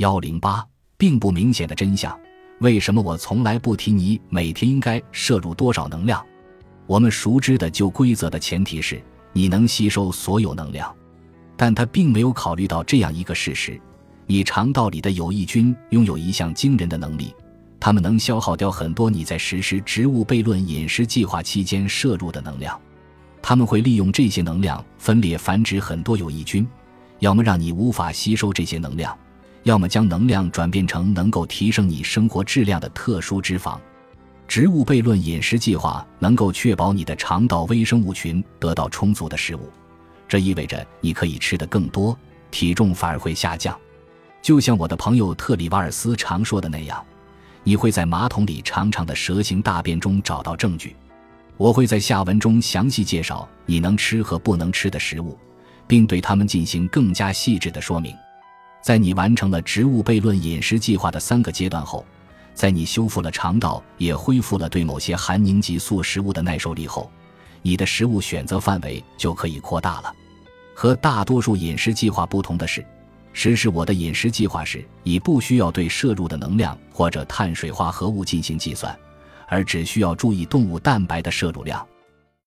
幺零八，并不明显的真相。为什么我从来不提你每天应该摄入多少能量？我们熟知的旧规则的前提是你能吸收所有能量，但他并没有考虑到这样一个事实：你肠道里的有益菌拥有一项惊人的能力，它们能消耗掉很多你在实施植物悖论饮食计划期间摄入的能量。他们会利用这些能量分裂繁殖很多有益菌，要么让你无法吸收这些能量。要么将能量转变成能够提升你生活质量的特殊脂肪。植物悖论饮食计划能够确保你的肠道微生物群得到充足的食物，这意味着你可以吃得更多，体重反而会下降。就像我的朋友特里瓦尔斯常说的那样，你会在马桶里长长的蛇形大便中找到证据。我会在下文中详细介绍你能吃和不能吃的食物，并对它们进行更加细致的说明。在你完成了植物悖论饮食计划的三个阶段后，在你修复了肠道，也恢复了对某些含凝激素食物的耐受力后，你的食物选择范围就可以扩大了。和大多数饮食计划不同的是，实施我的饮食计划时，你不需要对摄入的能量或者碳水化合物进行计算，而只需要注意动物蛋白的摄入量。